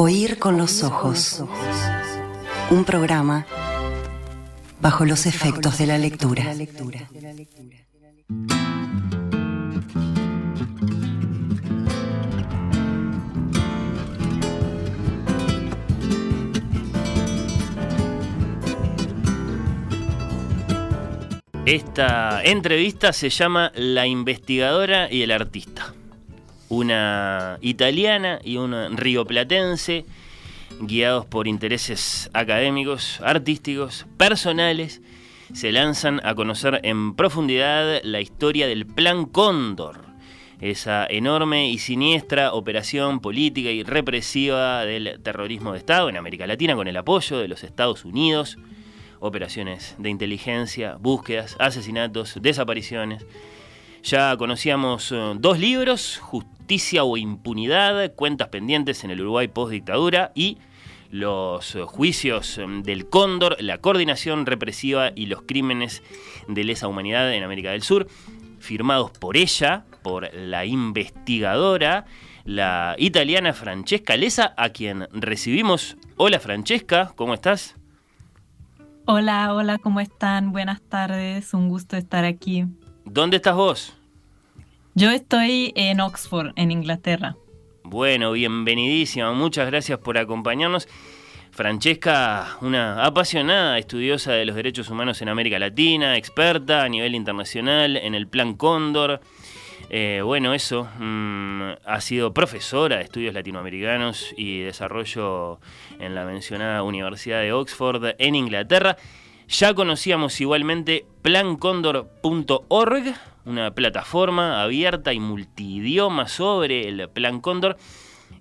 Oír con los ojos. Un programa bajo los efectos de la lectura. Esta entrevista se llama La investigadora y el artista. Una italiana y una rioplatense, guiados por intereses académicos, artísticos, personales, se lanzan a conocer en profundidad la historia del Plan Cóndor, esa enorme y siniestra operación política y represiva del terrorismo de Estado en América Latina con el apoyo de los Estados Unidos operaciones de inteligencia, búsquedas, asesinatos, desapariciones. Ya conocíamos eh, dos libros, Justicia o Impunidad, Cuentas pendientes en el Uruguay post-dictadura y los juicios eh, del Cóndor, la coordinación represiva y los crímenes de lesa humanidad en América del Sur, firmados por ella, por la investigadora, la italiana Francesca Lesa, a quien recibimos. Hola Francesca, ¿cómo estás? Hola, hola, ¿cómo están? Buenas tardes, un gusto estar aquí. ¿Dónde estás vos? Yo estoy en Oxford, en Inglaterra. Bueno, bienvenidísima, muchas gracias por acompañarnos. Francesca, una apasionada estudiosa de los derechos humanos en América Latina, experta a nivel internacional en el Plan Cóndor. Eh, bueno, eso, mm, ha sido profesora de estudios latinoamericanos y desarrollo en la mencionada Universidad de Oxford en Inglaterra. Ya conocíamos igualmente plancondor.org, una plataforma abierta y multidioma sobre el Plan Cóndor.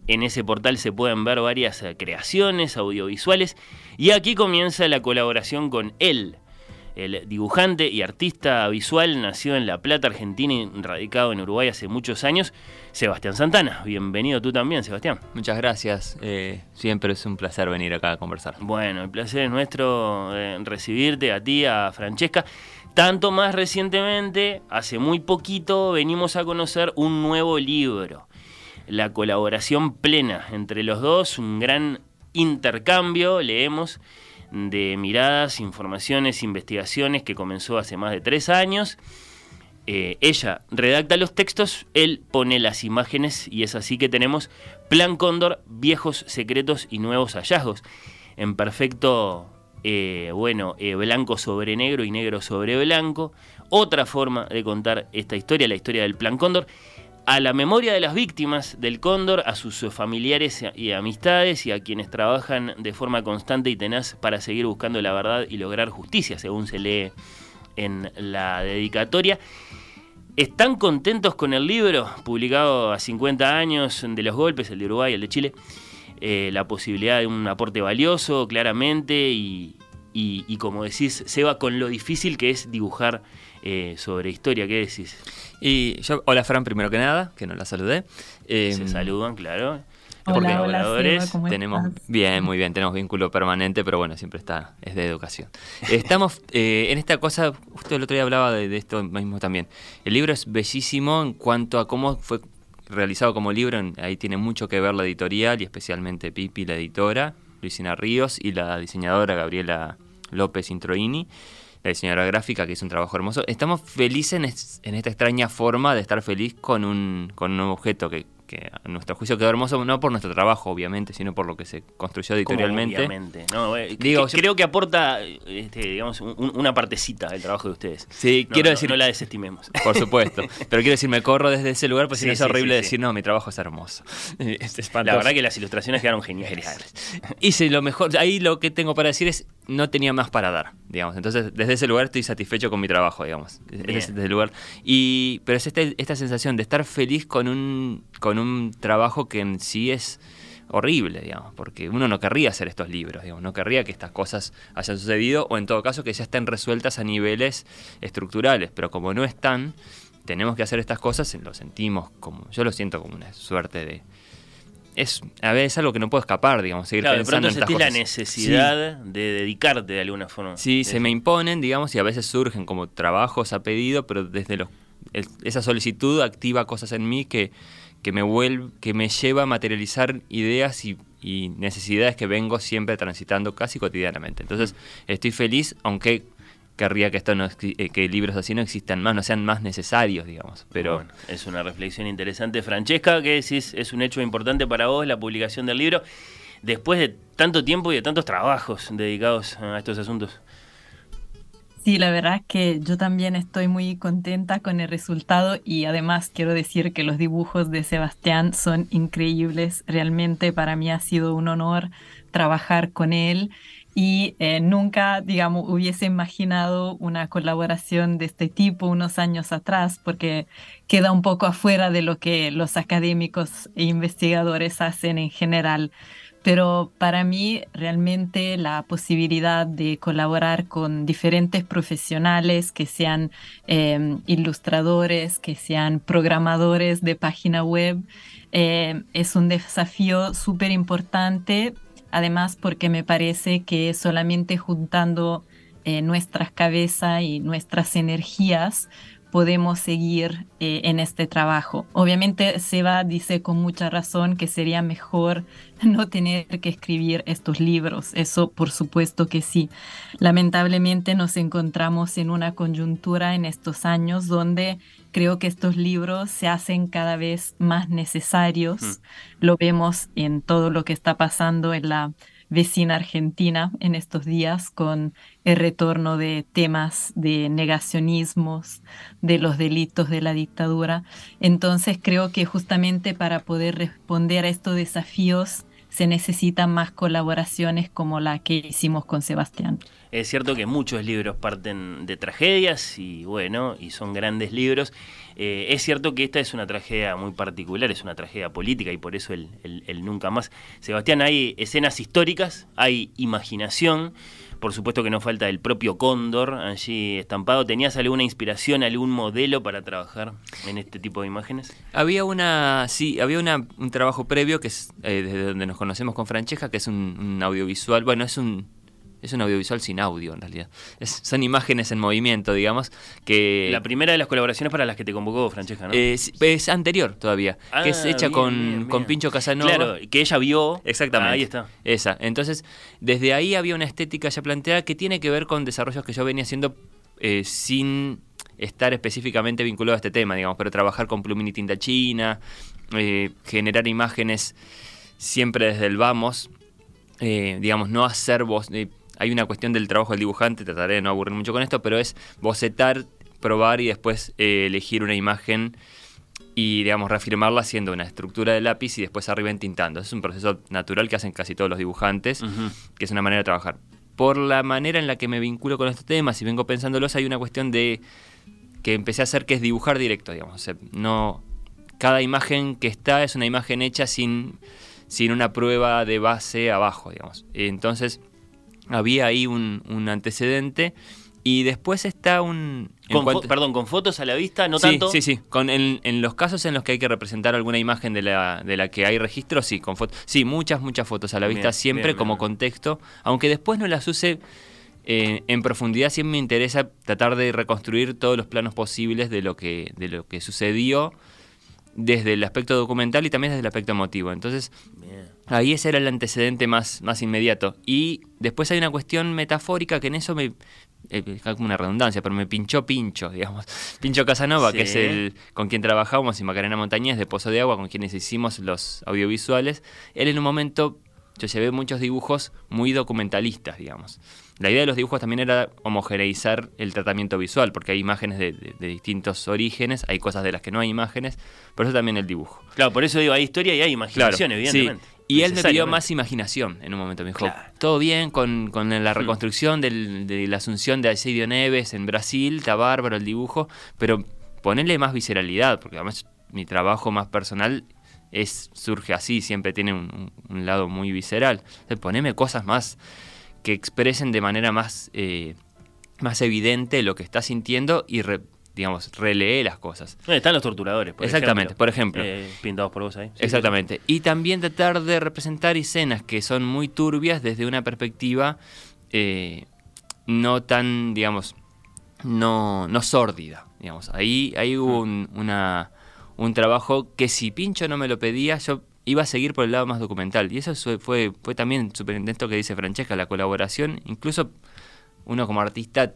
En ese portal se pueden ver varias creaciones audiovisuales y aquí comienza la colaboración con él, el dibujante y artista visual nació en La Plata, Argentina y radicado en Uruguay hace muchos años, Sebastián Santana. Bienvenido tú también, Sebastián. Muchas gracias. Eh, siempre es un placer venir acá a conversar. Bueno, el placer es nuestro eh, recibirte a ti, a Francesca. Tanto más recientemente, hace muy poquito, venimos a conocer un nuevo libro. La colaboración plena entre los dos, un gran intercambio, leemos de miradas, informaciones, investigaciones que comenzó hace más de tres años. Eh, ella redacta los textos, él pone las imágenes y es así que tenemos Plan Cóndor, viejos secretos y nuevos hallazgos. En perfecto, eh, bueno, eh, blanco sobre negro y negro sobre blanco. Otra forma de contar esta historia, la historia del Plan Cóndor a la memoria de las víctimas del cóndor, a sus familiares y amistades y a quienes trabajan de forma constante y tenaz para seguir buscando la verdad y lograr justicia, según se lee en la dedicatoria. ¿Están contentos con el libro, publicado a 50 años de los golpes, el de Uruguay, el de Chile? Eh, la posibilidad de un aporte valioso, claramente, y, como decís, se va con lo difícil que es dibujar eh, sobre historia. ¿Qué decís? Y yo, hola Fran, primero que nada, que no la saludé. Se em, saludan, claro. Hola, colaboradores tenemos bien, muy bien, tenemos vínculo permanente, pero bueno, siempre está, es de educación. Estamos eh, en esta cosa, justo el otro día hablaba de, esto mismo también. El libro es bellísimo en cuanto a cómo fue realizado como libro, ahí tiene mucho que ver la editorial y especialmente Pipi, la editora, Luisina Ríos y la diseñadora Gabriela López Introini la diseñadora gráfica, que es un trabajo hermoso. Estamos felices en, esta extraña forma de estar feliz con un, con un objeto que, que a nuestro juicio quedó hermoso, no por nuestro trabajo, obviamente, sino por lo que se construyó editorialmente. No, eh, Digo, creo que aporta, este, digamos, una partecita del trabajo de ustedes. Sí, quiero decir. No la desestimemos. Por supuesto. Pero quiero decir, me corro desde ese lugar, pues si es horrible decir, no, mi trabajo es hermoso. Es la verdad que las ilustraciones quedaron geniales. Hice lo mejor. Ahí lo que tengo para decir es, no tenía más para dar, digamos. Entonces, desde ese lugar estoy satisfecho con mi trabajo, digamos. Desde ese lugar. Y, pero es esta, esta sensación de estar feliz con un, con un trabajo que en sí es horrible, digamos, porque uno no querría hacer estos libros, digamos, no querría que estas cosas hayan sucedido o en todo caso que ya estén resueltas a niveles estructurales, pero como no están, tenemos que hacer estas cosas, lo sentimos como, yo lo siento como una suerte de, es a veces algo que no puedo escapar, digamos, seguir pensando de pronto en la necesidad de dedicarte de alguna forma. Sí, se me imponen, digamos, y a veces surgen como trabajos a pedido, pero desde los esa solicitud activa cosas en mí que que me, vuelve, que me lleva a materializar ideas y, y necesidades que vengo siempre transitando casi cotidianamente. Entonces estoy feliz, aunque querría que esto no eh, que libros así no existan más, no sean más necesarios, digamos. Pero Bueno, es una reflexión interesante. Francesca, ¿qué decís? Es un hecho importante para vos la publicación del libro después de tanto tiempo y de tantos trabajos dedicados a estos asuntos. Sí, la verdad es que yo también estoy muy contenta con el resultado y además quiero decir que los dibujos de Sebastián son increíbles. Realmente para mí ha sido un honor trabajar con él y eh, nunca, digamos, hubiese imaginado una colaboración de este tipo unos años atrás porque queda un poco afuera de lo que los académicos e investigadores hacen en general. Pero para mí realmente la posibilidad de colaborar con diferentes profesionales que sean eh, ilustradores, que sean programadores de página web, eh, es un desafío súper importante. Además, porque me parece que solamente juntando eh, nuestras cabezas y nuestras energías podemos seguir eh, en este trabajo. Obviamente Seba dice con mucha razón que sería mejor no tener que escribir estos libros. Eso por supuesto que sí. Lamentablemente nos encontramos en una coyuntura en estos años donde creo que estos libros se hacen cada vez más necesarios. Mm. Lo vemos en todo lo que está pasando en la vecina Argentina en estos días con el retorno de temas de negacionismos, de los delitos de la dictadura. Entonces creo que justamente para poder responder a estos desafíos se necesitan más colaboraciones como la que hicimos con Sebastián. Es cierto que muchos libros parten de tragedias y bueno, y son grandes libros. Eh, es cierto que esta es una tragedia muy particular, es una tragedia política y por eso el, el- el nunca más. Sebastián, hay escenas históricas, hay imaginación, por supuesto que no falta el propio cóndor allí estampado. ¿Tenías alguna inspiración, algún modelo para trabajar en este tipo de imágenes? Había una, sí, había una, un trabajo previo que es eh, desde donde nos conocemos con Francesca, que es un, un audiovisual, bueno, es un es un audiovisual sin audio en realidad. Es- son imágenes en movimiento, digamos, que La primera de las colaboraciones para las que te convocó Francesca, ¿no? es, es anterior todavía, que es Ah, hecha bien, con, bien, con bien. Pincho Casanova. Claro, que ella vio. Exactamente. Ahí está. Esa. Entonces, desde ahí había una estética ya planteada que tiene que ver con desarrollos que yo venía haciendo eh, sin estar específicamente vinculado a este tema, digamos, pero trabajar con plumín y tinta china, eh, generar imágenes siempre desde el vamos, eh, digamos, no hacer voz. eh, hay una cuestión del trabajo del dibujante, trataré de no aburrir mucho con esto, pero es bocetar, probar y después eh, elegir una imagen y, digamos, reafirmarla haciendo una estructura de lápiz y después arriba entintando. Es un proceso natural que hacen casi todos los dibujantes, que es una manera de trabajar. Por la manera en la que me vinculo con estos temas y vengo pensándolos, hay una cuestión de que empecé a hacer que es dibujar directo, digamos. O sea, no, cada imagen que está es una imagen hecha sin, sin una prueba de base abajo, digamos. Entonces, había ahí un, un antecedente y después está un... Con cuanto- perdón, con fotos a la vista, no sí, tanto. Sí, sí. Con, en, en los casos en los que hay que representar alguna imagen de la, de la que hay registro, sí, con fotos. Sí, muchas, muchas fotos a la vista, Bien, siempre bien, como bien. contexto. Aunque después no las use eh, en profundidad, siempre me interesa tratar de reconstruir todos los planos posibles de lo que, de lo que sucedió desde el aspecto documental y también desde el aspecto emotivo. Entonces. Ahí ese era el antecedente más, más inmediato. Y después hay una cuestión metafórica que en eso me. eh, es como una redundancia, pero me pinchó Pincho, digamos. Pincho Casanova, que es el con quien trabajamos, y Macarena Montañez de Pozo de Agua, con quienes hicimos los audiovisuales. Él en un momento. Yo llevé muchos dibujos muy documentalistas, digamos. La idea de los dibujos también era homogeneizar el tratamiento visual, porque hay imágenes de, de- de distintos orígenes, hay cosas de las que no hay imágenes, por eso también el dibujo. Claro, por eso digo, hay historia y hay imaginación, Claro, evidentemente. sí. Y él me pidió más imaginación en un momento. Me dijo, Claro. todo bien con, con la reconstrucción del- de la asunción de Alcidio Neves en Brasil, está bárbaro el dibujo, pero ponerle más visceralidad, porque además mi trabajo más personal es surge así, siempre tiene un, un- un lado muy visceral. Entonces, poneme cosas más que expresen de manera más, eh, más evidente lo que está sintiendo y, re- digamos, relee las cosas. Están los torturadores, por Exactamente, ejemplo. por ejemplo. Eh, pintados por vos ahí. Sí, Exactamente. Y también tratar de representar escenas que son muy turbias desde una perspectiva eh, no tan, digamos, no, no sórdida. Digamos. Ahí, ahí hubo un- una, un trabajo que si Pincho no me lo pedía, yo iba a seguir por el lado más documental. Y eso fue, fue también súper esto que dice Francesca, la colaboración. Incluso uno como artista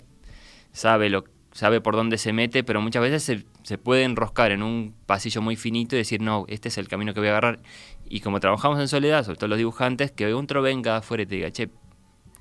sabe lo sabe por dónde se mete, pero muchas veces se, se, puede enroscar en un pasillo muy finito y decir, no, este es el camino que voy a agarrar. Y como trabajamos en soledad, sobre todo los dibujantes, que otro venga afuera y te diga, che,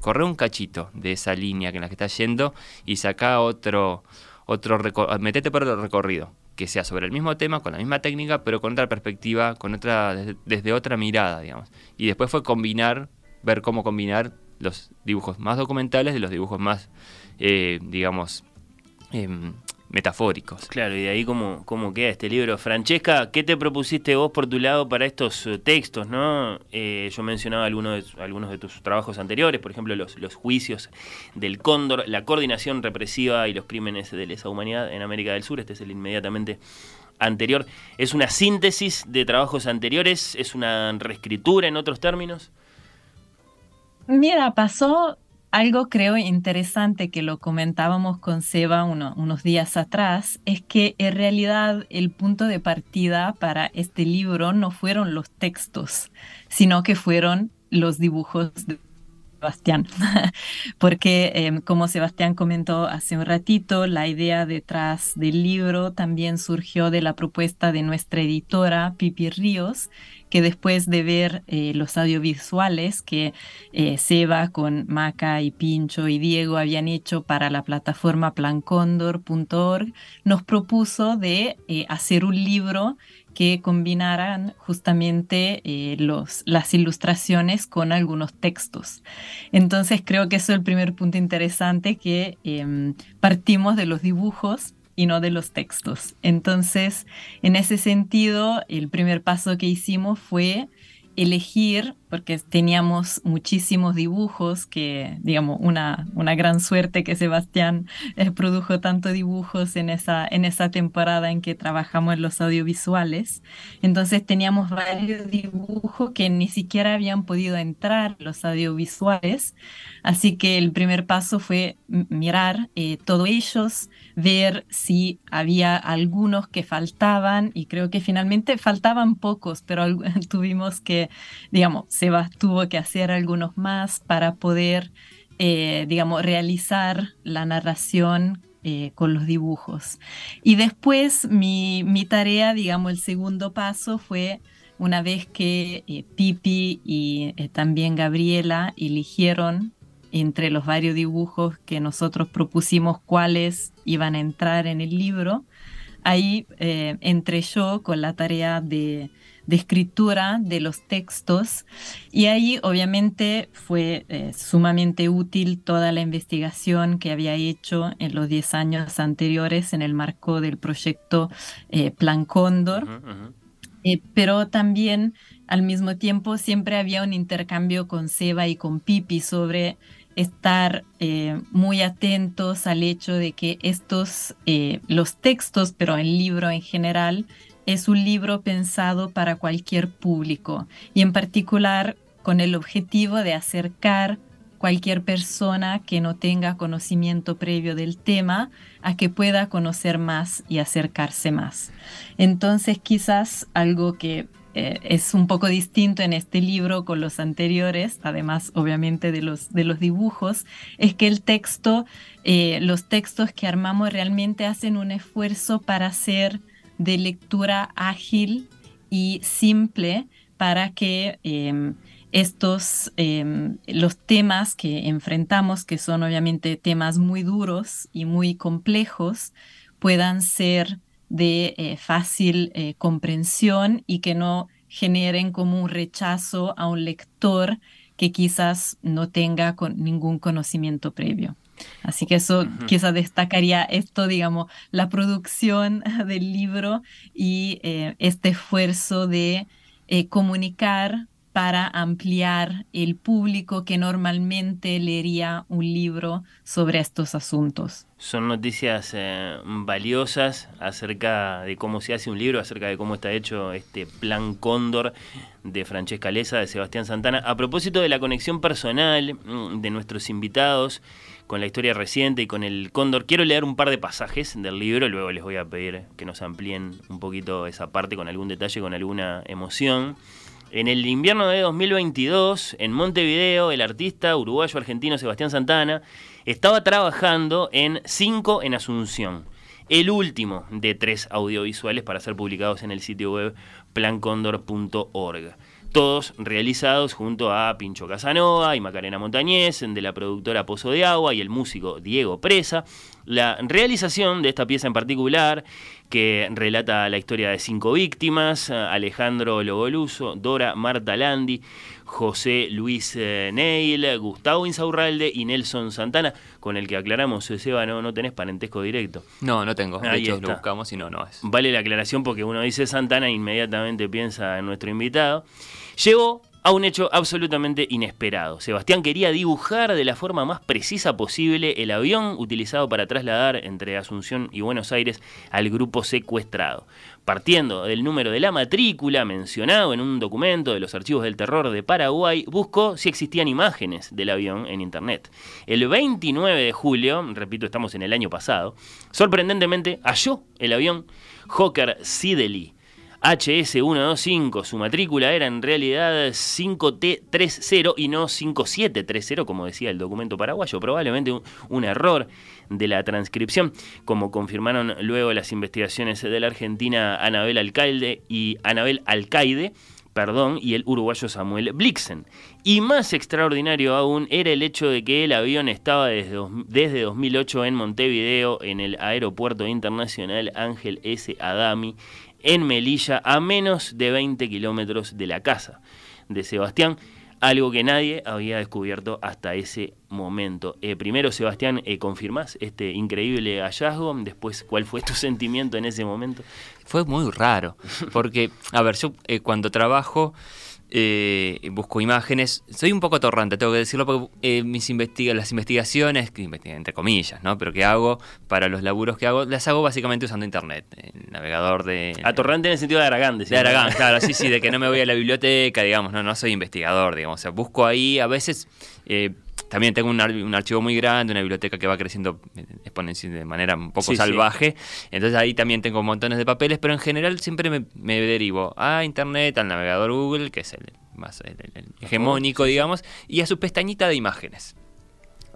corre un cachito de esa línea en la que estás yendo y saca otro, otro metete por el recorrido que sea sobre el mismo tema, con la misma técnica, pero con otra perspectiva, con otra desde, otra mirada, digamos. Y después fue combinar, ver cómo combinar los dibujos más documentales de los dibujos más, eh, digamos, em, metafóricos. Claro, y de ahí cómo, cómo queda este libro. Francesca, ¿qué te propusiste vos por tu lado para estos eh, textos? ¿no? Eh, yo mencionaba algunos de, algunos de tus trabajos anteriores, por ejemplo, los, los juicios del cóndor, la coordinación represiva y los crímenes de lesa humanidad en América del Sur. Este es el inmediatamente anterior. ¿Es una síntesis de trabajos anteriores? ¿Es una reescritura en otros términos? Mira, pasó algo creo interesante que lo comentábamos con Seba unos días atrás es que en realidad el punto de partida para este libro no fueron los textos, sino que fueron los dibujos de Sebastián, porque em, como Sebastián comentó hace un ratito, la idea detrás del libro también surgió de la propuesta de nuestra editora Pipi Ríos, que después de ver eh, los audiovisuales que eh, Seba con Maca y Pincho y Diego habían hecho para la plataforma plancondor.org, nos propuso de eh, hacer un libro que combinaran justamente los, las ilustraciones con algunos textos. Entonces creo que eso es el primer punto interesante, que em, partimos de los dibujos y no de los textos. Entonces, en ese sentido, el primer paso que hicimos fue elegir, porque teníamos muchísimos dibujos, que digamos, una, una gran suerte que Sebastián eh, produjo tantos dibujos en esa, en esa temporada en que trabajamos en los audiovisuales. Entonces teníamos varios dibujos que ni siquiera habían podido entrar en los audiovisuales, así que el primer paso fue mirar eh, todos ellos, ver si había algunos que faltaban, y creo que finalmente faltaban pocos, pero tuvimos que digamos, Sebas tuvo que hacer algunos más para poder, eh, digamos, realizar la narración eh, con los dibujos. Y después mi, tarea, digamos, el segundo paso fue una vez que eh, Pipi y también Gabriela eligieron entre los varios dibujos que nosotros propusimos cuáles iban a entrar en el libro, ahí entré yo con la tarea de de escritura de los textos y ahí obviamente fue eh, sumamente útil toda la investigación que había hecho en los 10 años anteriores en el marco del proyecto eh, Plan Cóndor. Eh, pero también al mismo tiempo siempre había un intercambio con Seba y con Pipi sobre estar muy atentos al hecho de que estos, los textos, pero el libro en general, es un libro pensado para cualquier público y en particular con el objetivo de acercar cualquier persona que no tenga conocimiento previo del tema a que pueda conocer más y acercarse más. Entonces quizás algo que eh, es un poco distinto en este libro con los anteriores, además obviamente de los, de los dibujos, es que el texto, eh, los textos que armamos realmente hacen un esfuerzo para ser de lectura ágil y simple para que em, estos, em, los temas que enfrentamos, que son obviamente temas muy duros y muy complejos, puedan ser de eh, fácil eh, comprensión y que no generen como un rechazo a un lector que quizás no tenga ningún conocimiento previo. Así que eso quizás destacaría esto, digamos, la producción del libro y eh, este esfuerzo de eh, comunicar para ampliar el público que normalmente leería un libro sobre estos asuntos. Son noticias eh, valiosas acerca de cómo se hace un libro, acerca de cómo está hecho este plan Cóndor de Francesca Leza, de Sebastián Santana. A propósito de la conexión personal mm, de nuestros invitados con la historia reciente y con el Cóndor, quiero leer un par de pasajes del libro, luego les voy a pedir que nos amplíen un poquito esa parte con algún detalle, con alguna emoción. En el invierno de 2022, en Montevideo, el artista uruguayo-argentino Sebastián Santana estaba trabajando en Cinco en Asunción, el último de tres audiovisuales para ser publicados en el sitio web plancondor.org todos realizados junto a Pincho Casanova y Macarena Montañez, de la productora Pozo de Agua y el músico Diego Presa. La realización de esta pieza en particular, que relata la historia de cinco víctimas, Alejandro Logoluso, Dora Marta Landi, José Luis eh, Neil, Gustavo Insaurralde y Nelson Santana, con el que aclaramos, Seba, no, no tenés parentesco directo. No, no tengo. De hecho, lo buscamos y no, no es. Vale la aclaración porque uno dice Santana e inmediatamente piensa en nuestro invitado. Llegó a un hecho absolutamente inesperado. Sebastián quería dibujar de la forma más precisa posible el avión utilizado para trasladar entre Asunción y Buenos Aires al grupo secuestrado. Partiendo del número de la matrícula mencionado en un documento de los archivos del terror de Paraguay, buscó si existían imágenes del avión en internet. El 29 de julio, repito, estamos en el año pasado, sorprendentemente halló el avión Hawker Siddeley HS125. Su matrícula era en realidad 5T30 y no 5730, como decía el documento paraguayo. Probablemente un, error de la transcripción, como confirmaron luego las investigaciones de la argentina Anabel Alcalde y Anabel Alcaide perdón, y el uruguayo Samuel Blixen. Y más extraordinario aún era el hecho de que el avión estaba desde, desde 2008 en Montevideo, en el Aeropuerto Internacional Ángel S. Adami, en Melilla, a menos de 20 kilómetros de la casa de Sebastián, algo que nadie había descubierto hasta ese momento. Eh, primero, Sebastián, eh, ¿confirmás este increíble hallazgo? Después, ¿cuál fue tu sentimiento en ese momento? Fue muy raro, porque, a ver, yo eh, cuando trabajo eh, busco imágenes. Soy un poco torrante, tengo que decirlo, porque eh, mis investiga las investigaciones, entre comillas, ¿no? Pero que hago para los laburos que hago, las hago básicamente usando internet, el navegador de... Atorrante en el sentido de Aragán, De Aragán, claro, sí, sí, de que no me voy a la biblioteca, digamos, no, no soy investigador, digamos, o sea, busco ahí, a veces... Eh, también tengo un, archivo muy grande, una biblioteca que va creciendo de manera un poco salvaje. Entonces ahí también tengo montones de papeles, pero en general siempre me, derivo a Internet, al navegador Google, que es el más hegemónico, digamos, y a su pestañita de imágenes.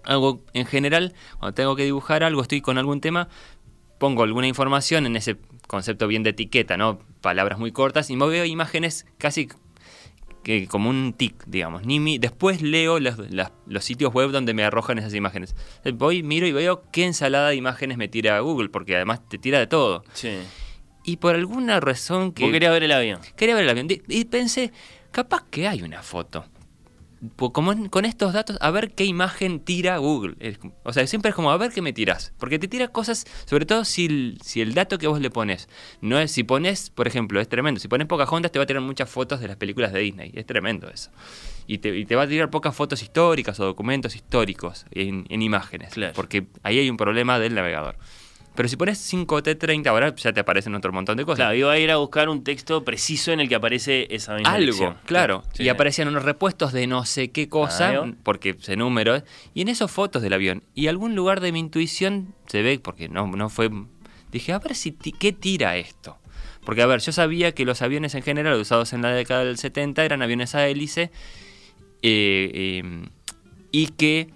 Algo en general, cuando tengo que dibujar algo, estoy con algún tema, pongo alguna información en ese concepto bien de etiqueta, ¿no? Palabras muy cortas y me veo imágenes casi que como un tic, digamos. Ni después leo los, los, sitios web donde me arrojan esas imágenes. Voy, miro y veo qué ensalada de imágenes me tira Google, porque además te tira de todo. Sí. Y por alguna razón que... Vos querías ver el avión. Quería ver el avión. Y pensé, capaz que hay una foto como con estos datos, a ver qué imagen tira Google. O sea, siempre es como, a ver qué me tiras. Porque te tira cosas, sobre todo si el, si el dato que vos le pones, no es, si pones, por ejemplo, es tremendo, si pones pocas Pocahontas te va a tirar muchas fotos de las películas de Disney. Es tremendo eso. Y te, y te va a tirar pocas fotos históricas o documentos históricos en, en imágenes. Porque ahí hay un problema del navegador. Pero si pones 5T30 ahora ya te aparecen otro montón de cosas. Claro, iba a ir a buscar un texto preciso en el que aparece esa misma Algo, claro. Y aparecían unos repuestos de no sé qué cosa, ah, porque se número. Y en esos fotos del avión. Y algún lugar de mi intuición se ve, porque no, no fue... Dije, a ver si qué tira esto. Porque, a ver, yo sabía que los aviones en general usados en la década del 70 eran aviones a hélice eh, em, y que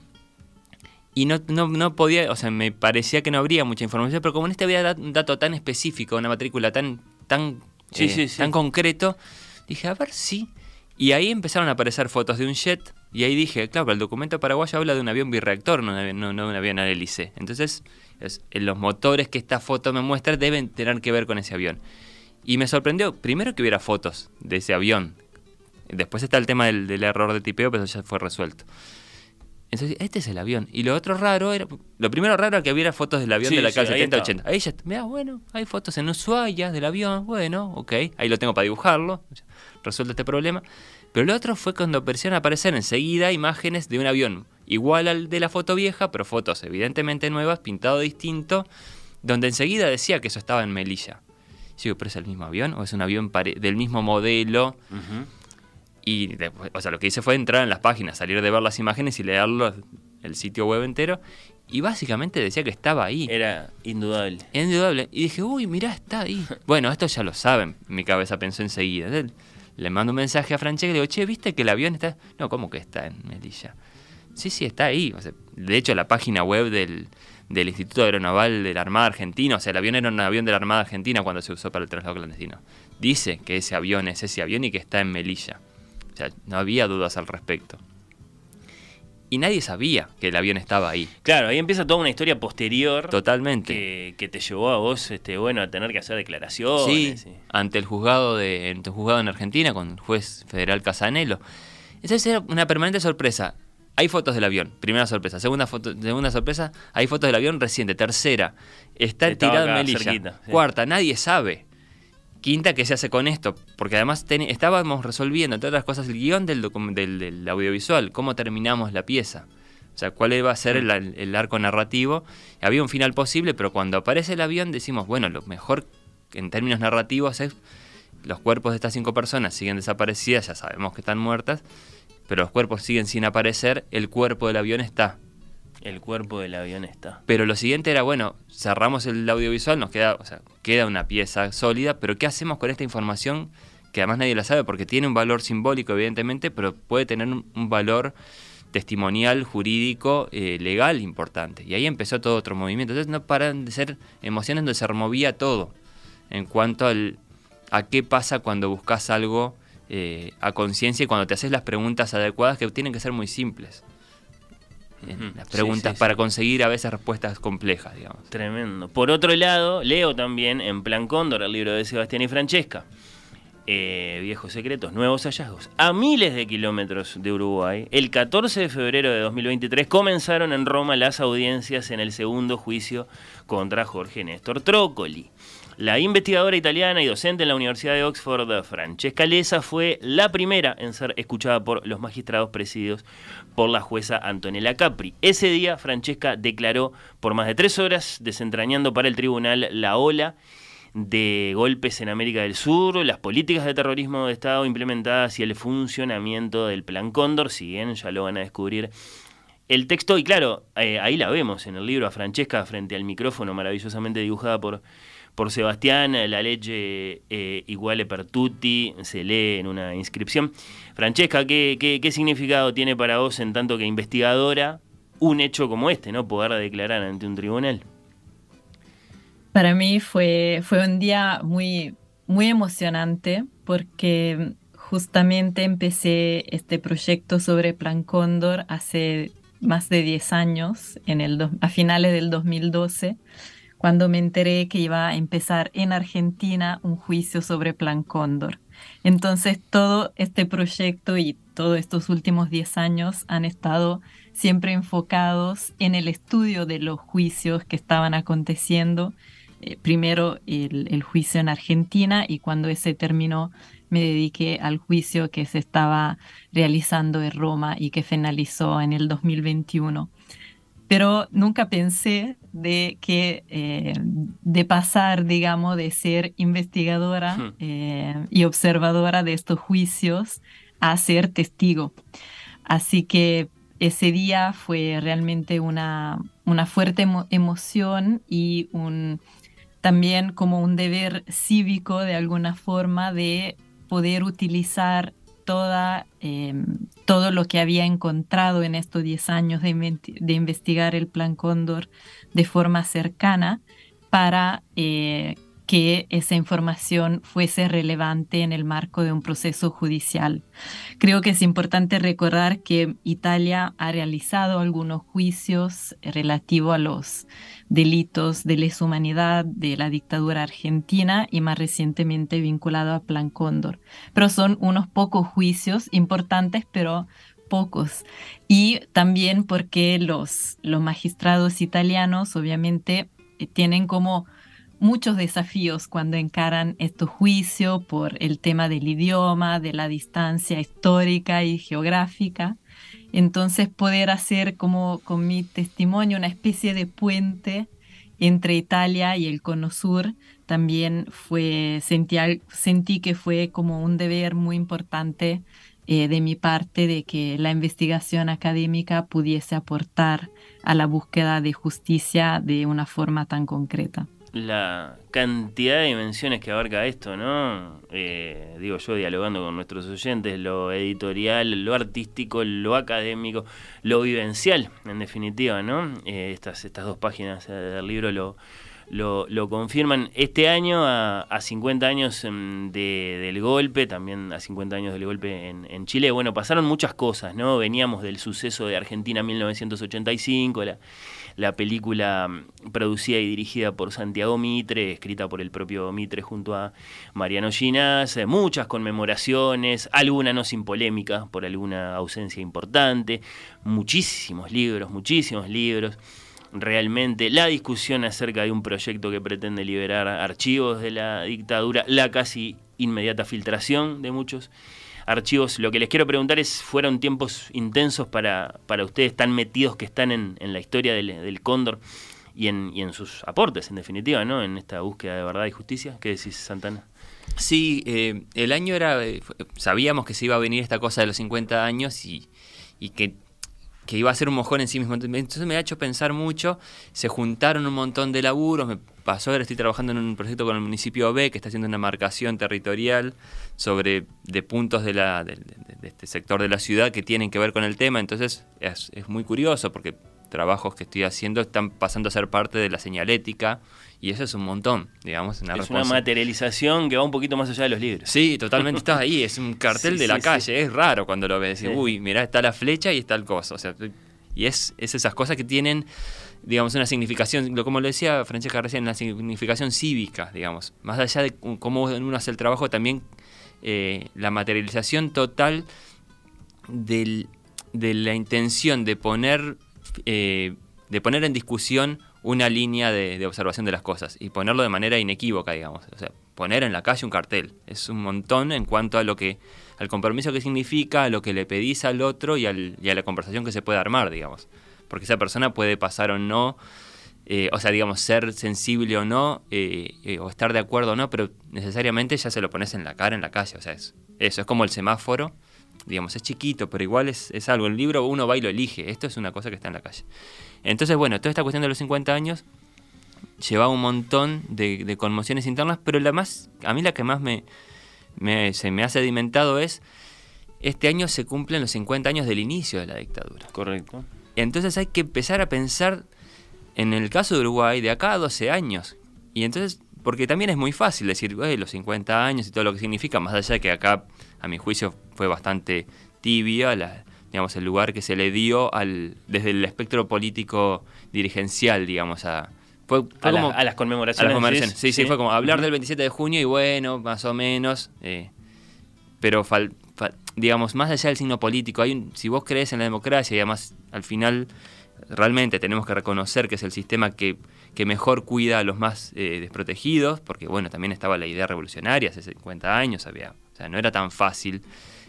y no, no, podía, o sea, me parecía que no habría mucha información, pero como en este había un dato tan específico, una matrícula tan, tan, eh, tan concreto, dije, a ver si. Y ahí empezaron a aparecer fotos de un jet, y ahí dije, claro, el documento paraguayo habla de un avión bireactor, no, no, no de un avión a hélice. Entonces, es, los motores que esta foto me muestra deben tener que ver con ese avión. Y me sorprendió, primero que hubiera fotos de ese avión. Después está el tema del, del error de tipeo, pero eso ya fue resuelto. Entonces, este es el avión. Y lo otro raro era. Lo primero raro era que hubiera fotos del avión Sí, de la sí, ahí calle estaba. 70-80. Ahí ya. Mira, bueno, hay fotos en Ushuaia del avión. Bueno, ok. Ahí lo tengo para dibujarlo. Resuelto este problema. Pero lo otro fue cuando empezaron a aparecer enseguida imágenes de un avión igual al de la foto vieja, pero fotos evidentemente nuevas, pintado distinto, donde enseguida decía que eso estaba en Melilla. Y digo, ¿pero es el mismo avión? ¿O es un avión del mismo modelo? Ujú. Y después, o sea, lo que hice fue entrar en las páginas, salir de ver las imágenes y leerlo, el sitio web entero. Y básicamente decía que estaba ahí. Era indudable. Indudable. Y dije, uy, mirá, está ahí. Bueno, esto ya lo saben. Mi cabeza pensó enseguida. Entonces, Le mando un mensaje a Francesca y le digo, che, ¿viste que el avión está...? No, ¿cómo que está en Melilla? Sí, sí, está ahí. O sea, de hecho, la página web del, del Instituto Aeronaval de la Armada Argentina, o sea, el avión era un avión de la Armada Argentina cuando se usó para el traslado clandestino. Dice que ese avión es ese avión y que está en Melilla. O sea, no había dudas al respecto. Y nadie sabía que el avión estaba ahí. Claro, ahí empieza toda una historia posterior Totalmente. que, que te llevó a vos, este, bueno, a tener que hacer declaraciones. Sí, ante el juzgado de ante el juzgado en Argentina con el juez federal Casanelo. Entonces era una permanente sorpresa. Hay fotos del avión, primera sorpresa. Segunda foto, segunda sorpresa, hay fotos del avión reciente. Tercera, está Estaba tirado en Melilla. cerquita, sí. Cuarta, nadie sabe. Quinta, ¿qué se hace con esto? Porque además ten- estábamos resolviendo, entre otras cosas, el guion del, docu- del, del audiovisual, cómo terminamos la pieza. O sea, cuál iba a ser el, el arco narrativo. Había un final posible, pero cuando aparece el avión decimos, bueno, lo mejor en términos narrativos es los cuerpos de estas cinco personas siguen desaparecidas, ya sabemos que están muertas, pero los cuerpos siguen sin aparecer, el cuerpo del avión está. El cuerpo del avión está. Pero lo siguiente era, bueno, cerramos el audiovisual, nos queda, o sea, queda una pieza sólida, pero ¿qué hacemos con esta información que además nadie la sabe porque tiene un valor simbólico, evidentemente, pero puede tener un, valor testimonial, jurídico, eh, legal importante. Y ahí empezó todo otro movimiento. Entonces no paran de ser emociones donde se removía todo en cuanto al, a qué pasa cuando buscas algo eh, a conciencia y cuando te haces las preguntas adecuadas que tienen que ser muy simples. Las preguntas sí, para conseguir a veces respuestas complejas, digamos. Tremendo. Por otro lado, leo también en Plan Cóndor el libro de Sebastián y Francesca. Eh, viejos secretos, nuevos hallazgos. A miles de kilómetros de Uruguay, el 14 de febrero de 2023 comenzaron en Roma las audiencias en el segundo juicio contra Jorge Néstor Trócoli. La investigadora italiana y docente en la Universidad de Oxford, Francesca Lesa, fue la primera en ser escuchada por los magistrados presididos por la jueza Antonella Capri. Ese día, Francesca declaró por más de tres horas, desentrañando para el tribunal la ola de golpes en América del Sur, las políticas de terrorismo de Estado implementadas y el funcionamiento del Plan Cóndor, si bien ya lo van a descubrir el texto, y claro, eh, ahí la vemos en el libro a Francesca frente al micrófono, maravillosamente dibujada por, por Sebastián, la leche eh, iguale per tutti, se lee en una inscripción. Francesca, ¿qué, qué, qué significado tiene para vos en tanto que investigadora un hecho como este, ¿no? Poder declarar ante un tribunal. Para mí fue, fue un día muy, muy emocionante porque justamente empecé este proyecto sobre Plan Cóndor hace más de 10 años, en el a finales del 2012, cuando me enteré que iba a empezar en Argentina un juicio sobre Plan Cóndor. Entonces todo este proyecto y todos estos últimos 10 años han estado siempre enfocados en el estudio de los juicios que estaban aconteciendo eh, primero el, el juicio en Argentina y cuando ese terminó me dediqué al juicio que se estaba realizando en Roma y que finalizó en el 2021. Pero nunca pensé de que eh, de pasar, digamos, de ser investigadora Hmm. eh, y observadora de estos juicios a ser testigo. Así que ese día fue realmente una, una fuerte emo- emoción y un, también como un deber cívico de alguna forma de poder utilizar eh, todo lo que había encontrado en estos 10 años de, de investigar el Plan Cóndor de forma cercana para eh, que esa información fuese relevante en el marco de un proceso judicial. Creo que es importante recordar que Italia ha realizado algunos juicios relativos a los delitos de lesa humanidad de la dictadura argentina y más recientemente vinculado a Plan Cóndor. Pero son unos pocos juicios importantes, pero pocos. Y también porque los, los magistrados italianos obviamente eh, tienen como muchos desafíos cuando encaran estos juicios por el tema del idioma, de la distancia histórica y geográfica. Entonces poder hacer como con mi testimonio una especie de puente entre Italia y el Cono Sur también fue, sentí, sentí que fue como un deber muy importante eh, de mi parte de que la investigación académica pudiese aportar a la búsqueda de justicia de una forma tan concreta la cantidad de dimensiones que abarca esto, ¿no? Eh, digo yo, dialogando con nuestros oyentes, lo editorial, lo artístico, lo académico, lo vivencial, en definitiva, ¿no? Eh, estas, estas dos páginas del libro lo, lo, confirman. Este año, a, 50 años em, del golpe, también a 50 años del golpe en, en, Chile, bueno, pasaron muchas cosas, ¿no? Veníamos del suceso de Argentina 1985, la la película mm, producida y dirigida por Santiago Mitre, escrita por el propio Mitre junto a Mariano Ginás, eh, muchas conmemoraciones, alguna no sin polémica por alguna ausencia importante, muchísimos libros, muchísimos libros. Realmente la discusión acerca de un proyecto que pretende liberar archivos de la dictadura, la casi inmediata filtración de muchos archivos. Lo que les quiero preguntar es, ¿fueron tiempos intensos para, para ustedes, tan metidos que están en, la historia del, Cóndor y en, y en, sus aportes, en definitiva, ¿no? en esta búsqueda de verdad y justicia? ¿Qué decís, Santana? Sí, eh, el año era, eh, sabíamos que se iba a venir esta cosa de los 50 años y, y que que iba a ser un mojón en sí mismo. Entonces me ha hecho pensar mucho, se juntaron un montón de laburos, me pasó, ahora estoy trabajando en un proyecto con el municipio B que está haciendo una marcación territorial sobre de puntos de, la, de, este sector de la ciudad que tienen que ver con el tema, entonces es, es muy curioso porque trabajos que estoy haciendo están pasando a ser parte de la señalética y eso es un montón, digamos. Una es una materialización que va un poquito más allá de los libros. Sí, totalmente estás ahí, es un cartel de la calle, es raro cuando lo ves, decir, uy, mirá, está la flecha y está el coso, o sea, y es, es esas cosas que tienen, digamos, una significación, como lo decía Francesca recién, una significación cívica, digamos, más allá de cómo uno hace el trabajo, también eh, la materialización total del, de la intención de poner, eh, de poner en discusión una línea de, observación de las cosas y ponerlo de manera inequívoca, digamos. O sea, poner en la calle un cartel. Es un montón en cuanto a lo que, al compromiso que significa, a lo que le pedís al otro y, a la conversación que se puede armar, digamos. Porque esa persona puede pasar o no, eh, o sea, digamos, ser sensible o no, eh, eh, o estar de acuerdo o no, pero necesariamente ya se lo pones en la cara, en la calle. O sea, es, eso es como el semáforo digamos, es chiquito, pero igual es, es, algo. El libro uno va y lo elige. Esto es una cosa que está en la calle. Entonces, bueno, toda esta cuestión de los 50 años lleva un montón de, conmociones internas, pero la más, a mí la que más me, se me ha sedimentado es, este año se cumplen los 50 años del inicio de la dictadura. Correcto. Entonces hay que empezar a pensar en el caso de Uruguay de acá a 12 años. Y entonces, porque también es muy fácil decir, los 50 años y todo lo que significa, más allá de que acá, a mi juicio, fue bastante tibia la, digamos, el lugar que se le dio al, desde el espectro político dirigencial, digamos, a, fue, a, las conmemoraciones. Sí, sí, fue como hablar del 27 de junio y bueno, más o menos, eh, pero digamos, más allá del signo político, hay si vos crees en la democracia y además al final realmente tenemos que reconocer que es el sistema que, que mejor cuida a los más eh, desprotegidos, porque bueno, también estaba la idea revolucionaria hace 50 años, había, sea, no era tan fácil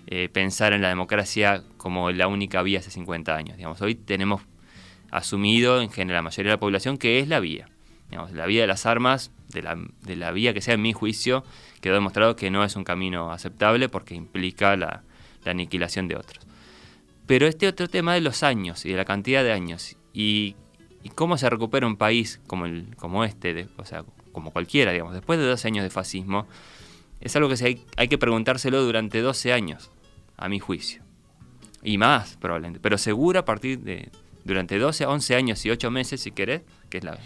eh, pensar en la democracia como la única vía hace 50 años. Digamos, hoy tenemos asumido en general la mayoría de la población que es la vía. La vía de las armas, de la, de la vía que sea en mi juicio, quedó demostrado que no es un camino aceptable porque implica la, aniquilación de otros. Pero este otro tema de los años y de la cantidad de años y, cómo se recupera un país como, el, como este, o sea, como cualquiera, digamos, después de dos años de fascismo, es algo que hay, hay que preguntárselo durante 12 años a mi juicio. Y más, probablemente. Pero seguro a partir de durante 12, 11 años y 8 meses, si querés, que es la...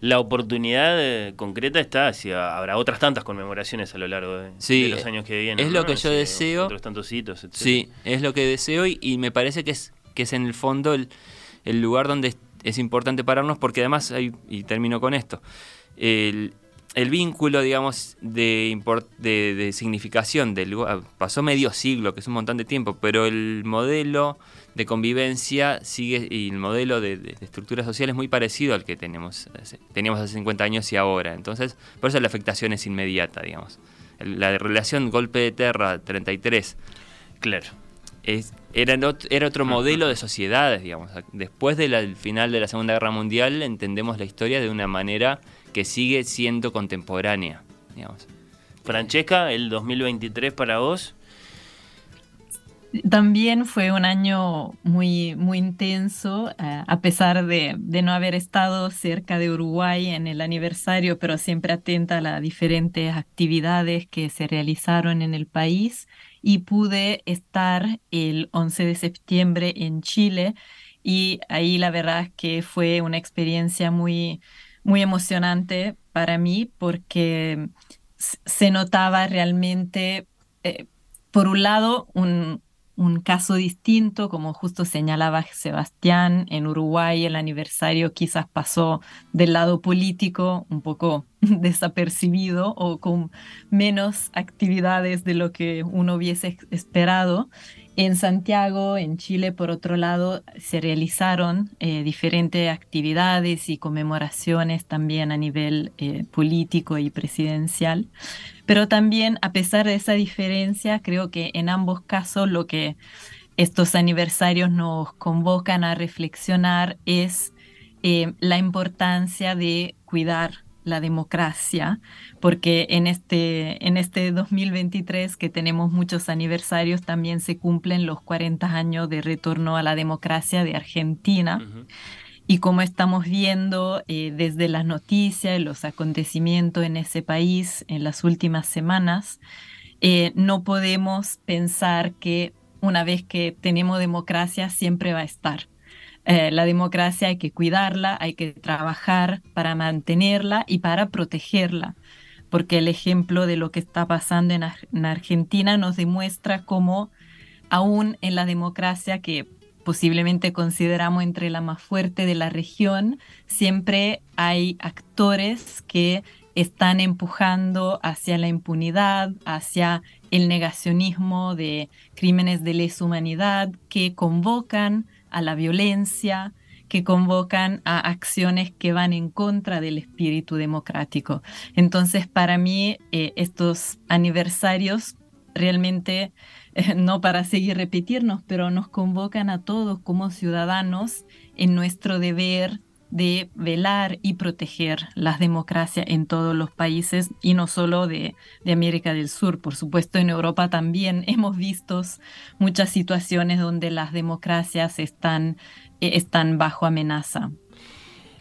La oportunidad eh, concreta está, si habrá otras tantas conmemoraciones a lo largo de, los años que vienen. Es lo que yo deseo. Otros tantos hitos, Sí, es lo que deseo y, me parece que es, que es en el fondo el, lugar donde es, importante pararnos porque además, hay, y termino con esto, el, el vínculo, digamos, de, de, significación del pasó medio siglo, que es un montón de tiempo, pero el modelo de convivencia sigue y el modelo de, estructura social es muy parecido al que tenemos, teníamos hace 50 años y ahora. Entonces, por eso la afectación es inmediata, digamos. La relación golpe de tierra 33. Claro. Es, era, era otro modelo de sociedades, digamos. Después del final de la Segunda Guerra Mundial entendemos la historia de una manera que sigue siendo contemporánea, digamos. Francesca, el 2023 para vos. También fue un año muy, muy intenso, eh, a pesar de, de, no haber estado cerca de Uruguay en el aniversario, pero siempre atenta a las diferentes actividades que se realizaron en el país. Y pude estar el 11 de septiembre en Chile y ahí la verdad es que fue una experiencia muy, muy emocionante para mí porque se notaba realmente, eh, por un lado, un, un caso distinto, como justo señalaba Sebastián, en Uruguay el aniversario quizás pasó del lado político un poco desapercibido o con menos actividades de lo que uno hubiese esperado. En Santiago, en Chile, por otro lado, se realizaron eh, diferentes actividades y conmemoraciones también a nivel eh, político y presidencial. Pero también, a pesar de esa diferencia, creo que en ambos casos lo que estos aniversarios nos convocan a reflexionar es eh, la importancia de cuidar la democracia, porque en este, en este 2023 que tenemos muchos aniversarios también se cumplen los 40 años de retorno a la democracia de Argentina. Y como estamos viendo eh, desde las noticias, los acontecimientos en ese país en las últimas semanas, eh, no podemos pensar que una vez que tenemos democracia siempre va a estar. Eh, la democracia hay que cuidarla, hay que trabajar para mantenerla y para protegerla, porque el ejemplo de lo que está pasando en, Argentina nos demuestra cómo aún en la democracia que posiblemente consideramos entre la más fuerte de la región, siempre hay actores que están empujando hacia la impunidad, hacia el negacionismo de crímenes de lesa humanidad, que convocan a la violencia, que convocan a acciones que van en contra del espíritu democrático. Entonces, para mí, eh, estos aniversarios realmente, eh, no para seguir repetirnos, pero nos convocan a todos como ciudadanos en nuestro deber de velar y proteger las democracias en todos los países y no solo de, de, América del Sur. Por supuesto, en Europa también hemos visto muchas situaciones donde las democracias están, eh, están bajo amenaza.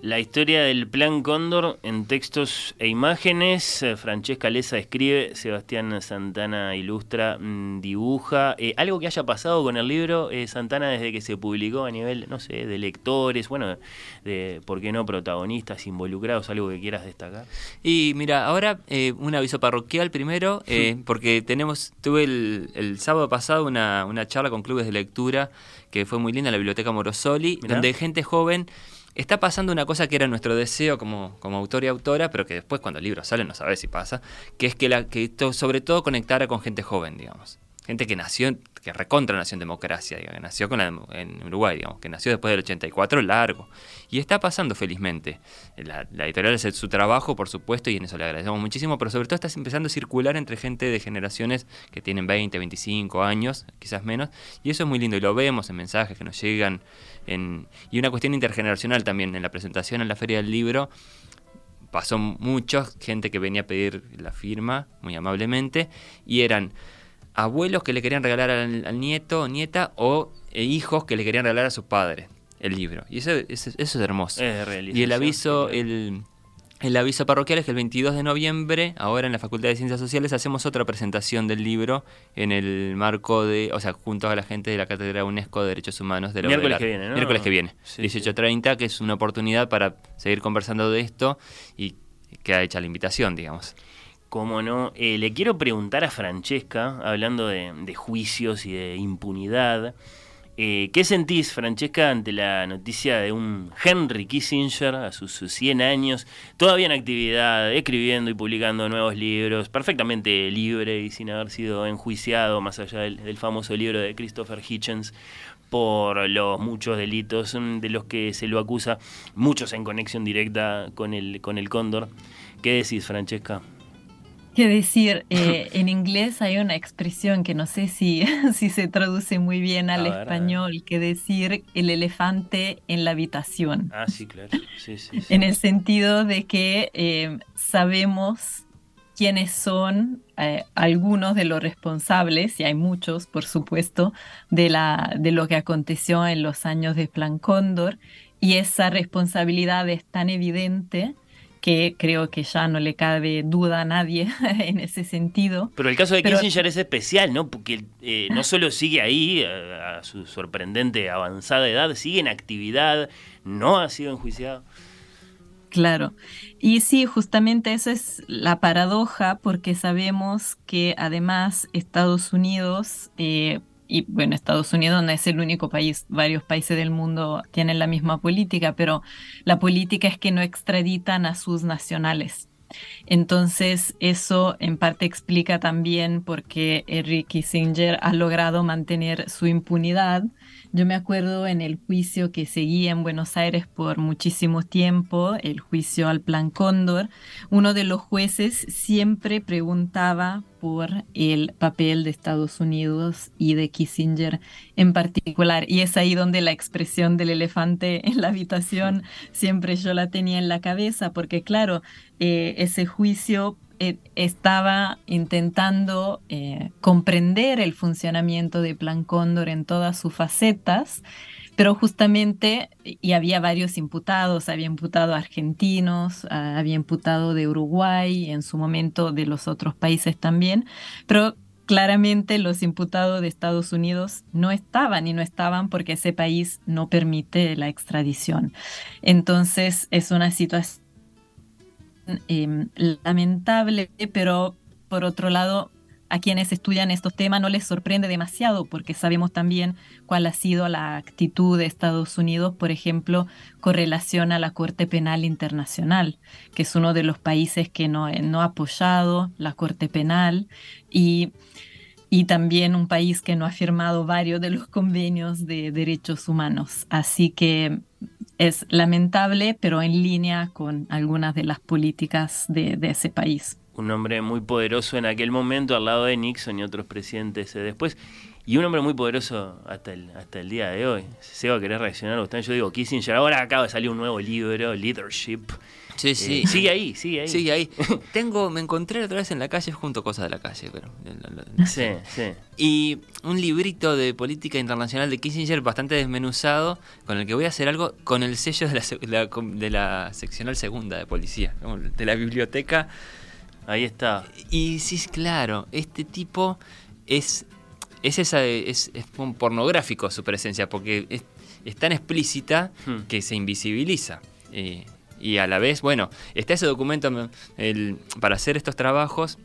La historia del Plan Cóndor en textos e imágenes. Eh, Francesca Leza escribe, Sebastián Santana ilustra, mm, dibuja. Eh, algo que haya pasado con el libro, eh, Santana, desde que se publicó a nivel, no sé, de lectores, bueno, de, ¿por qué no protagonistas involucrados? ¿Algo que quieras destacar? Y mira, ahora un aviso parroquial primero, porque tenemos, tuve el, el sábado pasado una, una, charla con clubes de lectura que fue muy linda en la Biblioteca Morosoli, donde gente joven está pasando una cosa que era nuestro deseo como, como autor y autora, pero que después cuando el libro sale no sabe si pasa, que es que, la, que esto, sobre todo conectara con gente joven, digamos. Gente que nació, que recontra nació en democracia, digamos, que nació con en Uruguay, digamos, que nació después del 84, largo. Y está pasando felizmente. La, editorial hace su trabajo, por supuesto, y en eso le agradecemos muchísimo, pero sobre todo está empezando a circular entre gente de generaciones que tienen 20, 25 años, quizás menos, y eso es muy lindo, y lo vemos en mensajes que nos llegan y una cuestión intergeneracional también. En la presentación en la Feria del Libro pasó mucha gente que venía a pedir la firma, muy amablemente, y eran abuelos que le querían regalar al, nieto o nieta o eh, hijos que le querían regalar a sus padres el libro. Y eso, eso, es hermoso. y el aviso, el, el aviso parroquial es que el 22 de noviembre, ahora en la Facultad de Ciencias Sociales, hacemos otra presentación del libro en el marco de, o sea, junto a la gente de la Cátedra UNESCO de Derechos Humanos de la Miércoles que viene, ¿no? Miércoles que viene, 18.30, que es una oportunidad para seguir conversando de esto y queda hecha la invitación, digamos. Cómo no. Eh, le quiero preguntar a Francesca, hablando de, juicios y de impunidad, Eh, ¿Qué sentís, Francesca, ante la noticia de un Henry Kissinger a sus, 100 años, todavía en actividad, escribiendo y publicando nuevos libros, perfectamente libre y sin haber sido enjuiciado, más allá del, famoso libro de Christopher Hitchens, por los muchos delitos de los que se lo acusa, muchos en conexión directa con el, con el cóndor? ¿Qué decís, Francesca? Que decir, eh, en inglés hay una expresión que no sé si, si se traduce muy bien al español, que decir el elefante en la habitación. Ah, sí, claro. Sí, sí, En el sentido de que eh, sabemos quiénes son eh, algunos de los responsables, y hay muchos, por supuesto, de, la, de lo que aconteció en los años de Plan Cóndor, y esa responsabilidad es tan evidente que creo que ya no le cabe duda a nadie en ese sentido. Pero el caso de Kissinger es especial, ¿no? Porque eh, no solo sigue ahí a, su sorprendente avanzada edad, sigue en actividad, no ha sido enjuiciado. Claro. Y sí, justamente esa es la paradoja, porque sabemos que además Estados Unidos eh, y bueno, Estados Unidos no es el único país, varios países del mundo tienen la misma política, pero la política es que no extraditan a sus nacionales. Entonces, eso en parte explica también por qué Henry Kissinger ha logrado mantener su impunidad yo me acuerdo en el juicio que seguía en Buenos Aires por muchísimo tiempo, el juicio al Plan Cóndor, uno de los jueces siempre preguntaba por el papel de Estados Unidos y de Kissinger en particular. Y es ahí donde la expresión del elefante en la habitación siempre yo la tenía en la cabeza, porque claro, eh, ese juicio eh, estaba intentando eh, comprender el funcionamiento de Plan Cóndor en todas sus facetas, pero justamente, y había varios imputados, había imputado argentinos, había imputado de Uruguay, en su momento de los otros países también, pero claramente los imputados de Estados Unidos no estaban y no estaban porque ese país no permite la extradición. Entonces es una situación Em, lamentable, pero por otro lado, a quienes estudian estos temas no les sorprende demasiado porque sabemos también cuál ha sido la actitud de Estados Unidos, por ejemplo, con relación a la Corte Penal Internacional, que es uno de los países que no, no ha apoyado la Corte Penal y, y también un país que no ha firmado varios de los convenios de derechos humanos. Así que es lamentable, pero en línea con algunas de las políticas de, ese país. Un hombre muy poderoso en aquel momento al lado de Nixon y otros presidentes después. Y un hombre muy poderoso hasta el, hasta el día de hoy. Se va a querer reaccionar usted. Yo digo, Kissinger, ahora acaba de salir un nuevo libro, Leadership. Sí, eh, sí. sigue ahí, sigue ahí. Sigue ahí. Tengo, me encontré otra vez en la calle junto cosas de la calle, pero. Sí, sí. Y un librito de política internacional de Kissinger bastante desmenuzado, con el que voy a hacer algo con el sello de la, de la seccional segunda de policía, de la biblioteca. Ahí está. Y sí, claro, este tipo es. Es, esa, es, es pornográfico su presencia, porque es, tan explícita hmm. que se invisibiliza. Eh, y a la vez, bueno, está ese documento para hacer estos trabajos.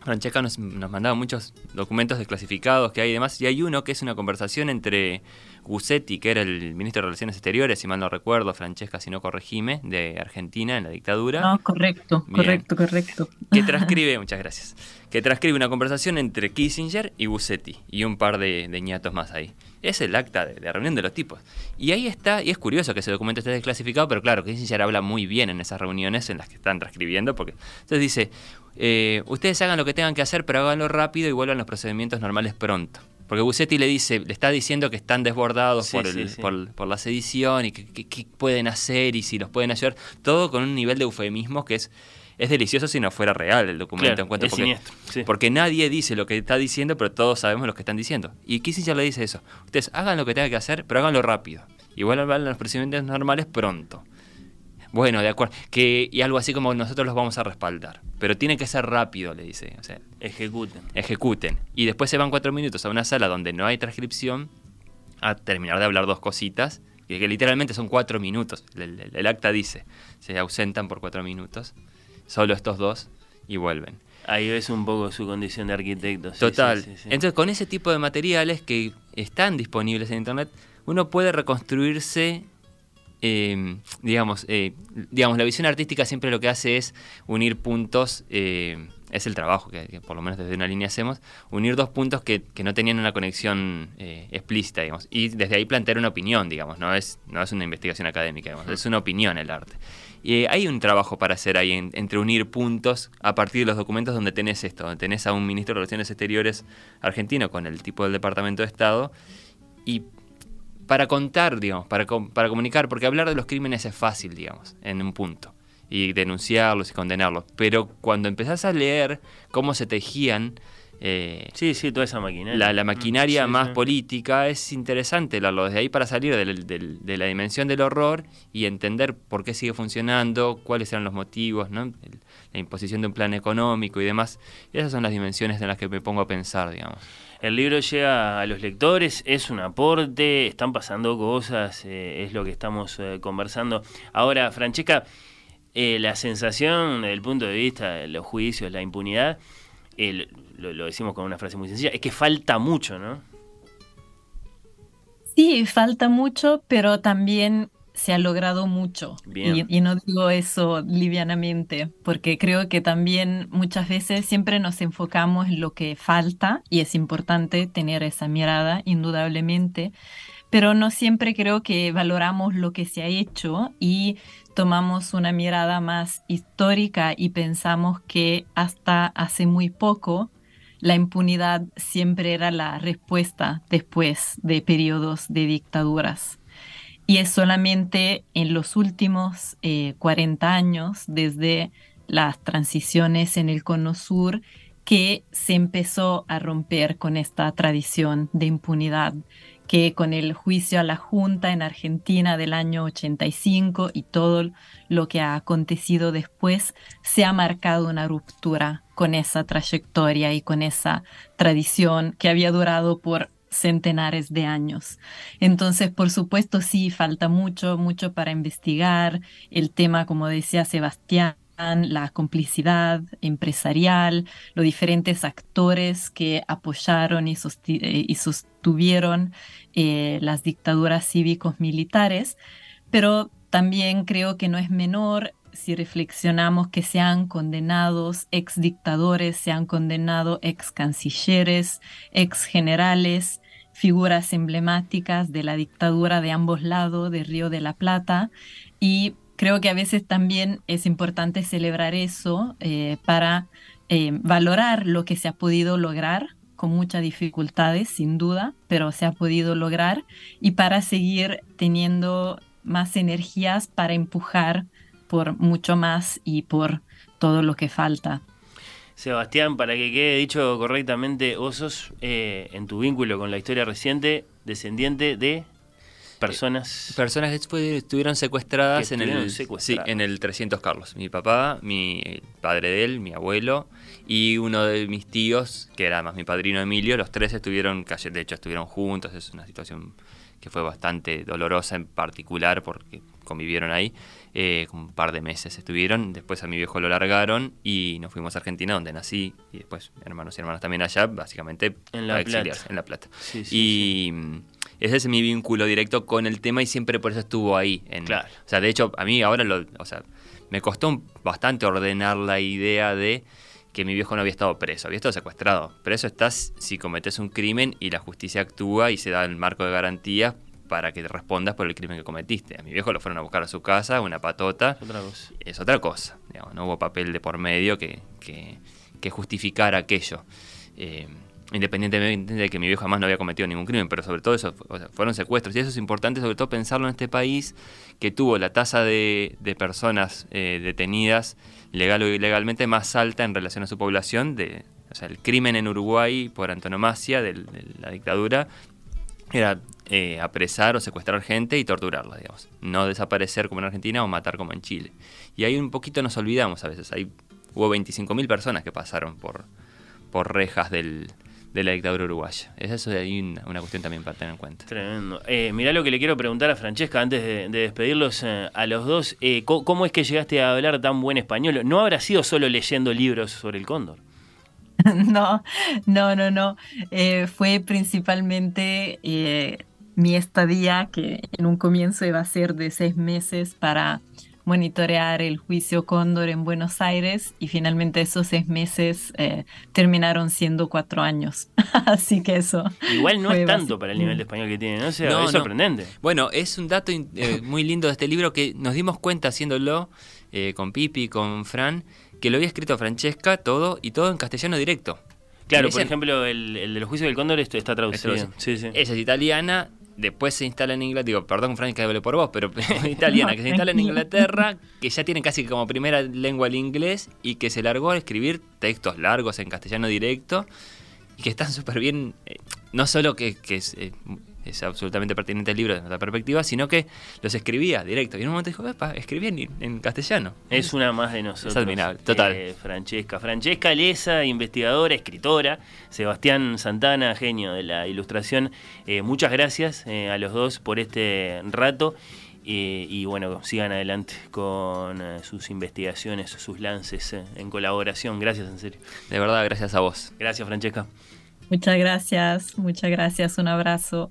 Francesca nos, nos mandaba muchos documentos desclasificados que hay y demás, y hay uno que es una conversación entre Gussetti, que era el ministro de Relaciones Exteriores, si mal no recuerdo, Francesca, si no corregime, de Argentina en la dictadura. No, correcto, correcto, correcto. Que transcribe, muchas gracias, que transcribe una conversación entre Kissinger y Gussetti, y un par de, de ñatos más ahí es el acta de, reunión de los tipos. Y ahí está, y es curioso que ese documento esté desclasificado, pero claro, Kissinger habla muy bien en esas reuniones en las que están transcribiendo, porque entonces dice, eh, ustedes hagan lo que tengan que hacer, pero háganlo rápido y vuelvan los procedimientos normales pronto. Porque Busetti le dice, le está diciendo que están desbordados por, el, Por, la sedición y qué pueden hacer y si los pueden ayudar. Todo con un nivel de eufemismo que es es delicioso si no fuera real el documento. porque, siniestro, porque nadie dice lo que está diciendo, pero todos sabemos lo que están diciendo. Y Kissinger le dice eso. Ustedes hagan lo que tengan que hacer, pero háganlo rápido. Igual hablan los procedimientos normales pronto. Bueno, de acuerdo. Que, y algo así como nosotros los vamos a respaldar. Pero tiene que ser rápido, le dice. O sea, ejecuten. Ejecuten. Y después se van cuatro minutos a una sala donde no hay transcripción a terminar de hablar dos cositas. Que, que literalmente son cuatro minutos. el acta dice. Se ausentan por cuatro minutos solo estos dos, y vuelven. Ahí ves un poco su condición de arquitecto. Total. Entonces, con ese tipo de materiales que están disponibles en Internet, uno puede reconstruirse eh, digamos, eh, digamos, la visión artística siempre lo que hace es unir puntos, eh, es el trabajo que, por lo menos desde una línea hacemos, unir dos puntos que, no tenían una conexión explícita, digamos, y desde ahí plantear una opinión, digamos, no es, no es una investigación académica, digamos, es una opinión el arte. Y hay un trabajo para hacer ahí entre unir puntos a partir de los documentos donde tenés esto, donde tenés a un ministro de Relaciones Exteriores argentino con el tipo del Departamento de Estado y para contar, digamos, para, para comunicar, porque hablar de los crímenes es fácil, digamos, en un punto, y denunciarlos y condenarlos, pero cuando empezás a leer cómo se tejían... Eh, sí, sí, toda esa maquinaria. La, maquinaria más política es interesante leerlo desde ahí para salir de, la dimensión del horror y entender por qué sigue funcionando, cuáles eran los motivos, ¿no? la imposición de un plan económico y demás. Esas son las dimensiones en las que me pongo a pensar, digamos. El libro llega a los lectores, es un aporte, están pasando cosas, eh, es lo que estamos eh, conversando. Ahora, Francesca, eh, la sensación desde el punto de vista de los juicios, la impunidad, lo, lo decimos con una frase muy sencilla, es que falta mucho, ¿no? Sí, falta mucho, pero también se ha logrado mucho. Y, no digo eso livianamente, porque creo que también muchas veces siempre nos enfocamos en lo que falta y es importante tener esa mirada, indudablemente, pero no siempre creo que valoramos lo que se ha hecho y tomamos una mirada más histórica y pensamos que hasta hace muy poco la impunidad siempre era la respuesta después de periodos de dictaduras. Y es solamente en los últimos 40 eh, años, desde las transiciones en el Cono Sur, que se empezó a romper con esta tradición de impunidad, que con el juicio a la Junta en Argentina del año 85 y todo lo que ha acontecido después, se ha marcado una ruptura con esa trayectoria y con esa tradición que había durado por centenares de años. Entonces, por supuesto, sí, falta mucho, mucho para investigar. El tema, como decía Sebastián, la complicidad empresarial, los diferentes actores que apoyaron y, eh, sostuvieron eh, las dictaduras cívicos militares, pero también creo que no es menor si reflexionamos que se han condenado ex dictadores, se han condenado ex cancilleres, ex generales, figuras emblemáticas de la dictadura de ambos lados de Río de la Plata y creo que a veces también es importante celebrar eso eh, para eh, valorar lo que se ha podido lograr con muchas dificultades, sin duda, pero se ha podido lograr y para seguir teniendo más energías para empujar por mucho más y por todo lo que falta. Sebastián, para que quede dicho correctamente, vos sos, eh, en tu vínculo con la historia reciente, descendiente de personas... Eh, personas que estuvieron secuestradas, en, el, Sí, en el 300 Carlos. Mi papá, mi padre de él, mi abuelo y uno de mis tíos, que era más mi padrino Emilio, los tres estuvieron, de hecho estuvieron juntos, es una situación que fue bastante dolorosa en particular porque convivieron ahí, eh, un par de meses estuvieron, después a mi viejo lo largaron y nos fuimos a Argentina donde nací y después hermanos y hermanas también allá, básicamente en La Plata. En La Plata. y mm, ese es mi vínculo directo con el tema y siempre por eso estuvo ahí. En, claro. O sea, de hecho, a mí ahora lo, o sea, me costó bastante ordenar la idea de que mi viejo no había estado preso, había estado secuestrado. Preso estás si cometes un crimen y la justicia actúa y se da el marco de garantía para que te respondas por el crimen que cometiste. A mi viejo lo fueron a buscar a su casa, una patota. Es otra cosa. Es otra cosa. no hubo papel de por medio que, que, justificara aquello. Eh, independientemente de que mi viejo jamás no había cometido ningún crimen, pero sobre todo eso fueron secuestros. Y eso es importante, sobre todo pensarlo en este país que tuvo la tasa de, personas eh, detenidas legal o ilegalmente más alta en relación a su población. De, o sea, el crimen en Uruguay por antonomasia de la dictadura era eh, apresar o secuestrar gente y torturarla, digamos. No desaparecer como en Argentina o matar como en Chile. Y ahí un poquito nos olvidamos a veces. Ahí hubo 25.000 personas que pasaron por, por rejas del, de la dictadura uruguaya. Es eso de ahí una, cuestión también para tener en cuenta. Tremendo. Eh, mirá lo que le quiero preguntar a Francesca antes de, despedirlos eh, a los dos. ¿cómo, es que llegaste a hablar tan buen español? ¿No habrá sido solo leyendo libros sobre el cóndor? No, no, no, no. Eh, fue principalmente eh, mi estadía, que en un comienzo iba a ser de seis meses para monitorear el juicio Cóndor en Buenos Aires y finalmente esos seis meses eh, terminaron siendo cuatro años. Así que eso. Igual no es tanto para el nivel de español que tiene, ¿no? es sorprendente. Bueno, es un dato eh, muy lindo de este libro que nos dimos cuenta haciéndolo eh, con Pipi, con Fran, que lo había escrito Francesca todo y todo en castellano directo. Claro, por ejemplo, el, de los juicios del Cóndor esto está traducido. Sí, sí. Ella es italiana, después se instala en Inglaterra, digo, perdón Frank que hable por vos, pero italiana, que se instala en Inglaterra, que ya tiene casi como primera lengua el inglés y que se largó a escribir textos largos en castellano directo y que están súper bien, eh, no solo que, es... Eh, es absolutamente pertinente el libro desde nuestra perspectiva, sino que los escribía directo. Y en un momento dijo, Epa, escribí en, castellano. Es una más de nosotros. Es admirable, total. Eh, Francesca. Francesca Lesa, investigadora, escritora. Sebastián Santana, genio de la ilustración. Eh, muchas gracias eh, a los dos por este rato. y bueno, sigan adelante con sus investigaciones, sus lances en colaboración. Gracias, en serio. De verdad, gracias a vos. Gracias, Francesca. Muchas gracias, muchas gracias. Un abrazo.